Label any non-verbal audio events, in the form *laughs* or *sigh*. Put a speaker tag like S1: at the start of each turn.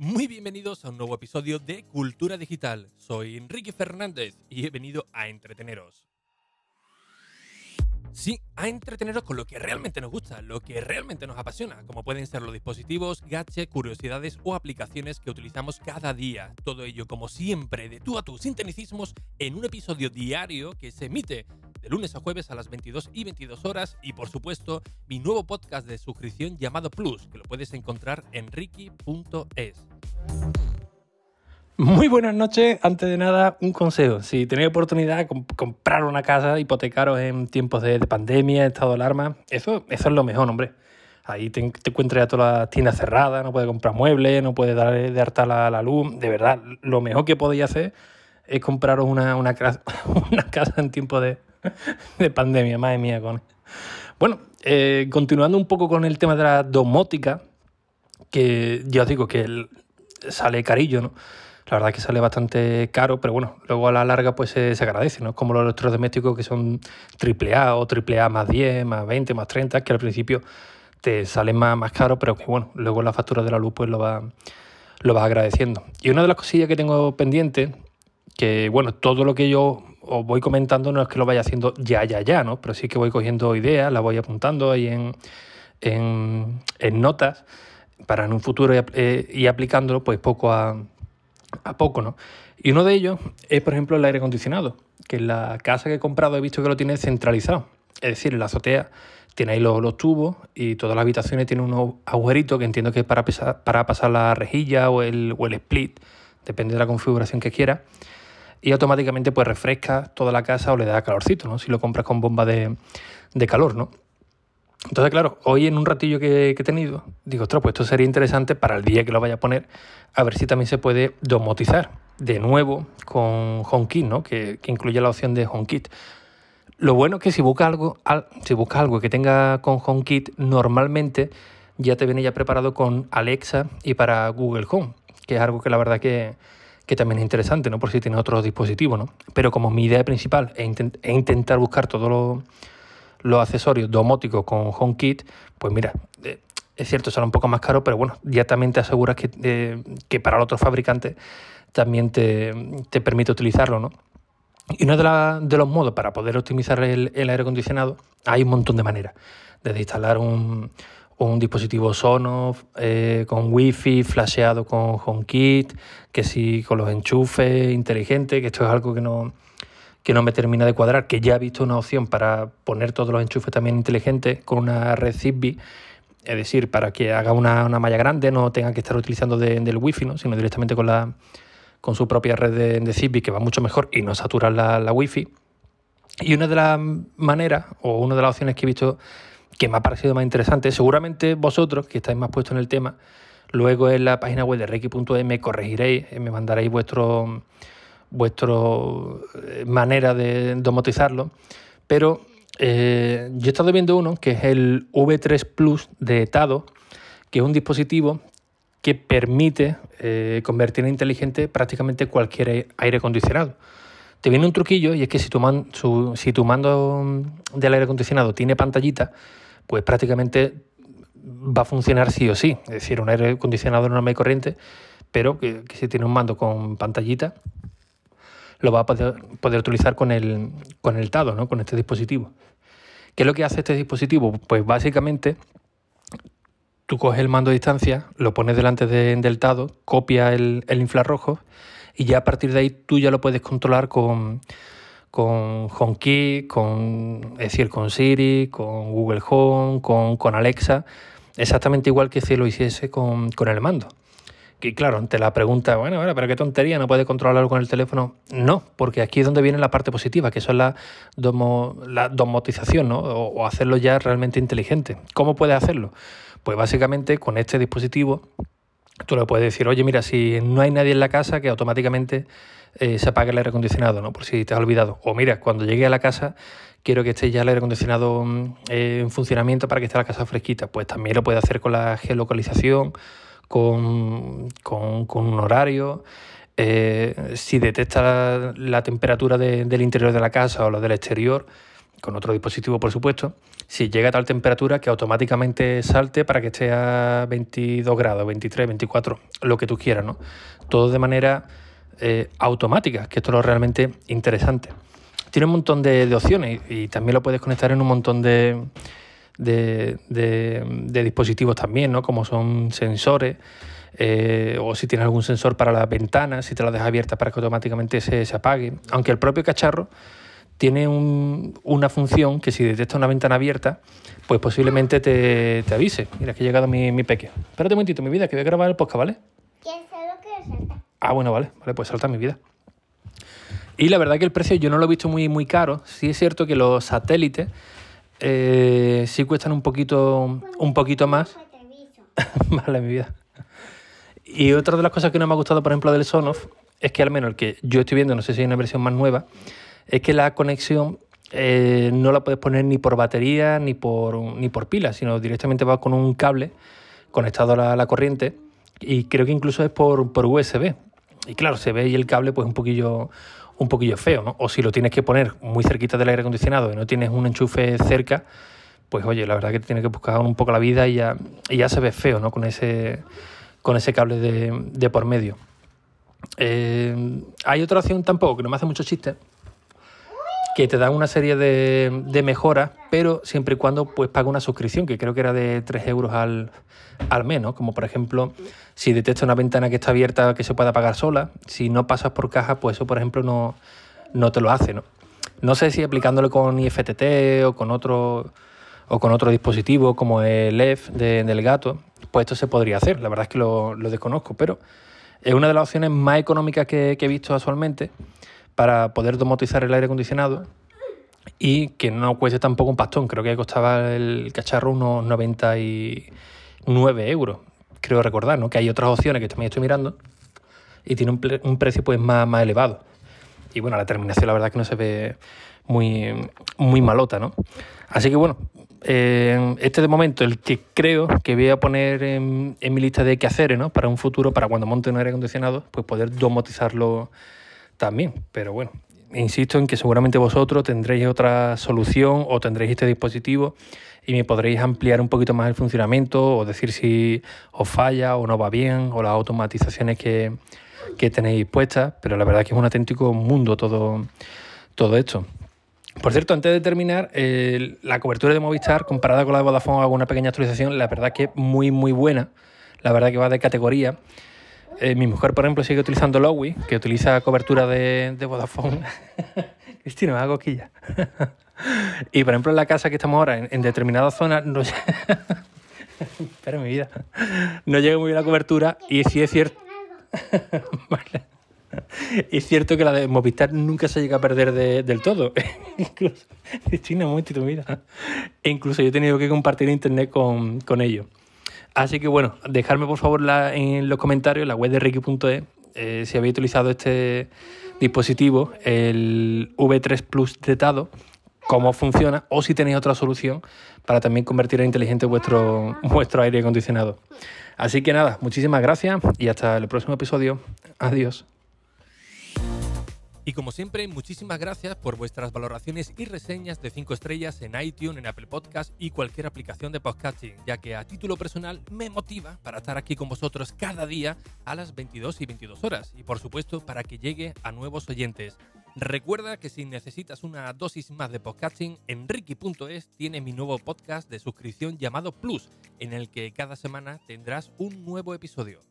S1: Muy bienvenidos a un nuevo episodio de Cultura Digital. Soy Enrique Fernández y he venido a entreteneros. Sí, a entreteneros con lo que realmente nos gusta, lo que realmente nos apasiona, como pueden ser los dispositivos, gadgets, curiosidades o aplicaciones que utilizamos cada día. Todo ello, como siempre, de tú a tú, sin tecnicismos, en un episodio diario que se emite de lunes a jueves a las 22 y 22 horas y, por supuesto, mi nuevo podcast de suscripción llamado Plus, que lo puedes encontrar en ricky.es. Muy buenas noches. Antes de nada, un consejo. Si tenéis oportunidad de comprar una casa, hipotecaros en tiempos de, pandemia, estado de alarma, eso, eso es lo mejor, hombre. Ahí te, encuentras ya todas las tiendas cerradas, no puedes comprar muebles, no puedes dar de harta la, la, luz. De verdad, lo mejor que podéis hacer es compraros una, una, *laughs* una casa en tiempos de, *laughs* de pandemia, madre mía. Con... Bueno, eh, continuando un poco con el tema de la domótica, que ya os digo que sale carillo, ¿no? La verdad es que sale bastante caro, pero bueno, luego a la larga pues se, agradece, ¿no? Como los electrodomésticos que son AAA o AAA más 10, más 20, más 30, que al principio te salen más, más caro, pero que bueno, luego la factura de la luz pues lo va, lo vas agradeciendo. Y una de las cosillas que tengo pendiente, que bueno, todo lo que yo os voy comentando no es que lo vaya haciendo ya, ya, ya, ¿no? Pero sí que voy cogiendo ideas, las voy apuntando ahí en, en, notas para en un futuro ir, eh, aplicándolo pues poco a a poco, ¿no? Y uno de ellos es, por ejemplo, el aire acondicionado, que en la casa que he comprado he visto que lo tiene centralizado. Es decir, en la azotea tiene ahí los, tubos y todas las habitaciones tienen unos agujeritos que entiendo que es para, para pasar la rejilla o el, o el split, depende de la configuración que quieras. Y automáticamente pues refresca toda la casa o le da calorcito, ¿no? Si lo compras con bomba de, de calor, ¿no? Entonces, claro, hoy en un ratillo que, he tenido, digo, ostras, pues esto sería interesante para el día que lo vaya a poner, a ver si también se puede domotizar de nuevo con HomeKit, ¿no? Que, incluye la opción de HomeKit. Lo bueno es que si buscas algo, si buscas algo que tenga con HomeKit, normalmente ya te viene ya preparado con Alexa y para Google Home, que es algo que la verdad que, que también es interesante, ¿no? Por si tienes otros dispositivos, ¿no? Pero como mi idea principal es, intentar buscar todo lo los accesorios domóticos con HomeKit, pues mira, eh, es cierto, será un poco más caro, pero bueno, ya también te aseguras que, eh, que para el otro fabricante también te, permite utilizarlo, ¿no? Y uno de, de, los modos para poder optimizar el, aire acondicionado, hay un montón de maneras. Desde instalar un, dispositivo Sonos eh, con Wi-Fi, flasheado con HomeKit, que sí con los enchufes inteligentes, que esto es algo que no, que no me termina de cuadrar, que ya he visto una opción para poner todos los enchufes también inteligentes con una red Zigbee, es decir, para que haga una, malla grande, no tenga que estar utilizando del wifi, ¿no? sino directamente con, la, con su propia red de, de Zigbee, que va mucho mejor y no satura la, la wifi. Y una de las maneras, o una de las opciones que he visto que me ha parecido más interesante, seguramente vosotros, que estáis más puestos en el tema, luego en la página web de reiki.e me corregiréis, me mandaréis vuestro vuestra eh, manera de domotizarlo, pero eh, yo he estado viendo uno que es el V3 Plus de Tado, que es un dispositivo que permite eh, convertir en inteligente prácticamente cualquier aire acondicionado. Te viene un truquillo y es que si tu, si tu mando del aire acondicionado tiene pantallita, pues prácticamente va a funcionar sí o sí. Es decir, un aire acondicionado normal y corriente, pero que, si tiene un mando con pantallita, lo va a poder, utilizar con el, con el TADO, ¿no? con este dispositivo. ¿Qué es lo que hace este dispositivo? Pues básicamente tú coges el mando a distancia, lo pones delante del TADO, copia el, infrarrojo y ya a partir de ahí tú ya lo puedes controlar con, con HomeKey, con, es decir, con Siri, con Google Home, con, con Alexa, exactamente igual que si lo hiciese con, con el mando. Y claro, ante la pregunta, bueno, bueno, pero qué tontería, ¿no puede controlarlo con el teléfono? No, porque aquí es donde viene la parte positiva, que eso es la, la domotización, ¿no? O, hacerlo ya realmente inteligente. ¿Cómo puedes hacerlo? Pues básicamente con este dispositivo tú le puedes decir, oye, mira, si no hay nadie en la casa, que automáticamente eh, se apague el aire acondicionado, ¿no? Por si te has olvidado. O mira, cuando llegue a la casa, quiero que esté ya el aire acondicionado mm, en funcionamiento para que esté la casa fresquita. Pues también lo puede hacer con la geolocalización con, un horario. Eh, si detecta la, temperatura del interior de la casa o la del exterior, con otro dispositivo por supuesto, si llega a tal temperatura que automáticamente salte para que esté a 22 grados, 23, 24, lo que tú quieras, ¿no? Todo de manera eh, automática, que esto es lo realmente interesante. Tiene un montón de, opciones y, también lo puedes conectar en un montón de, de, dispositivos también, ¿no? Como son sensores. Eh, o si tienes algún sensor para las ventanas, si te las dejas abiertas para que automáticamente se, se apague. Aunque el propio cacharro tiene una función que si detecta una ventana abierta, pues posiblemente te, avise. Mira, que ha llegado mi, mi peque. Espérate un momentito, mi vida, que voy a grabar el podcast, ¿vale? Ah, bueno, vale, vale, pues salta mi vida. Y la verdad que el precio yo no lo he visto muy, muy caro. Sí es cierto que los satélites eh, sí cuestan un poquito, un poquito más. *laughs* vale, mi vida. Y otra de las cosas que no me ha gustado, por ejemplo, del Sonoff, es que al menos el que yo estoy viendo, no sé si hay una versión más nueva, es que la conexión eh, no la puedes poner ni por batería ni por, ni por pila, sino directamente va con un cable conectado a la, corriente y creo que incluso es por, por, USB. Y claro, se ve y el cable pues un poquillo, un poquillo feo, ¿no? O si lo tienes que poner muy cerquita del aire acondicionado y no tienes un enchufe cerca, pues oye, la verdad que tienes que buscar un poco la vida y ya, ya se ve feo, ¿no? Con ese, con ese cable de, de por medio. Eh, hay otra opción tampoco, que no me hace mucho chiste, que te dan una serie de, mejoras, pero siempre y cuando pues paga una suscripción, que creo que era de 3 euros al, al mes, Como por ejemplo, si detecta una ventana que está abierta que se pueda apagar sola, si no pasas por caja, pues eso por ejemplo no, no te lo hace, ¿no? No sé si aplicándolo con IFTT o con otro o con otro dispositivo como el EF del gato, pues esto se podría hacer. La verdad es que lo, desconozco, pero es una de las opciones más económicas que, que he visto actualmente para poder domotizar el aire acondicionado y que no cueste tampoco un pastón. Creo que costaba el cacharro unos 99 euros, creo recordar, ¿no? Que hay otras opciones que también estoy mirando y tiene un, precio pues más, más elevado. Y bueno, la terminación la verdad que no se ve muy, muy malota, ¿no? Así que bueno, eh, este de momento el que creo que voy a poner en, en mi lista de quehaceres, ¿no? Para un futuro, para cuando monte un aire acondicionado, pues poder domotizarlo también. Pero bueno, insisto en que seguramente vosotros tendréis otra solución o tendréis este dispositivo y me podréis ampliar un poquito más el funcionamiento o decir si os falla o no va bien o las automatizaciones que, tenéis puestas, pero la verdad es que es un auténtico mundo todo, todo esto. Por cierto, antes de terminar, la cobertura de Movistar comparada con la de Vodafone hago una pequeña actualización, la verdad que es muy muy buena, la verdad que va de categoría. Eh, mi mujer, por ejemplo, sigue utilizando Lowy, que utiliza cobertura de, de Vodafone. *laughs* Cristina, me hago coquilla. *laughs* y por ejemplo, en la casa que estamos ahora, en, determinadas zonas, no... *laughs* Espera, mi vida. No llega muy bien la cobertura y sí es cierto. Es cierto que la de Movistar nunca se llega a perder del todo. incluso, Cristina, un momentito, mira. E incluso yo he tenido que compartir internet con, con ellos. Así que bueno, dejadme por favor en los comentarios la web de Ricky.es eh, si habéis utilizado este dispositivo, el V3 Plus Tado, cómo funciona o si tenéis otra solución para también convertir en inteligente vuestro, *laughs* vuestro aire acondicionado. Así que nada, muchísimas gracias y hasta el próximo episodio. Adiós.
S2: Y como siempre, muchísimas gracias por vuestras valoraciones y reseñas de 5 estrellas en iTunes, en Apple Podcast y cualquier aplicación de podcasting, ya que a título personal me motiva para estar aquí con vosotros cada día a las 22 y 22 horas y por supuesto para que llegue a nuevos oyentes. Recuerda que si necesitas una dosis más de podcasting, en Ricky.es tiene mi nuevo podcast de suscripción llamado Plus, en el que cada semana tendrás un nuevo episodio.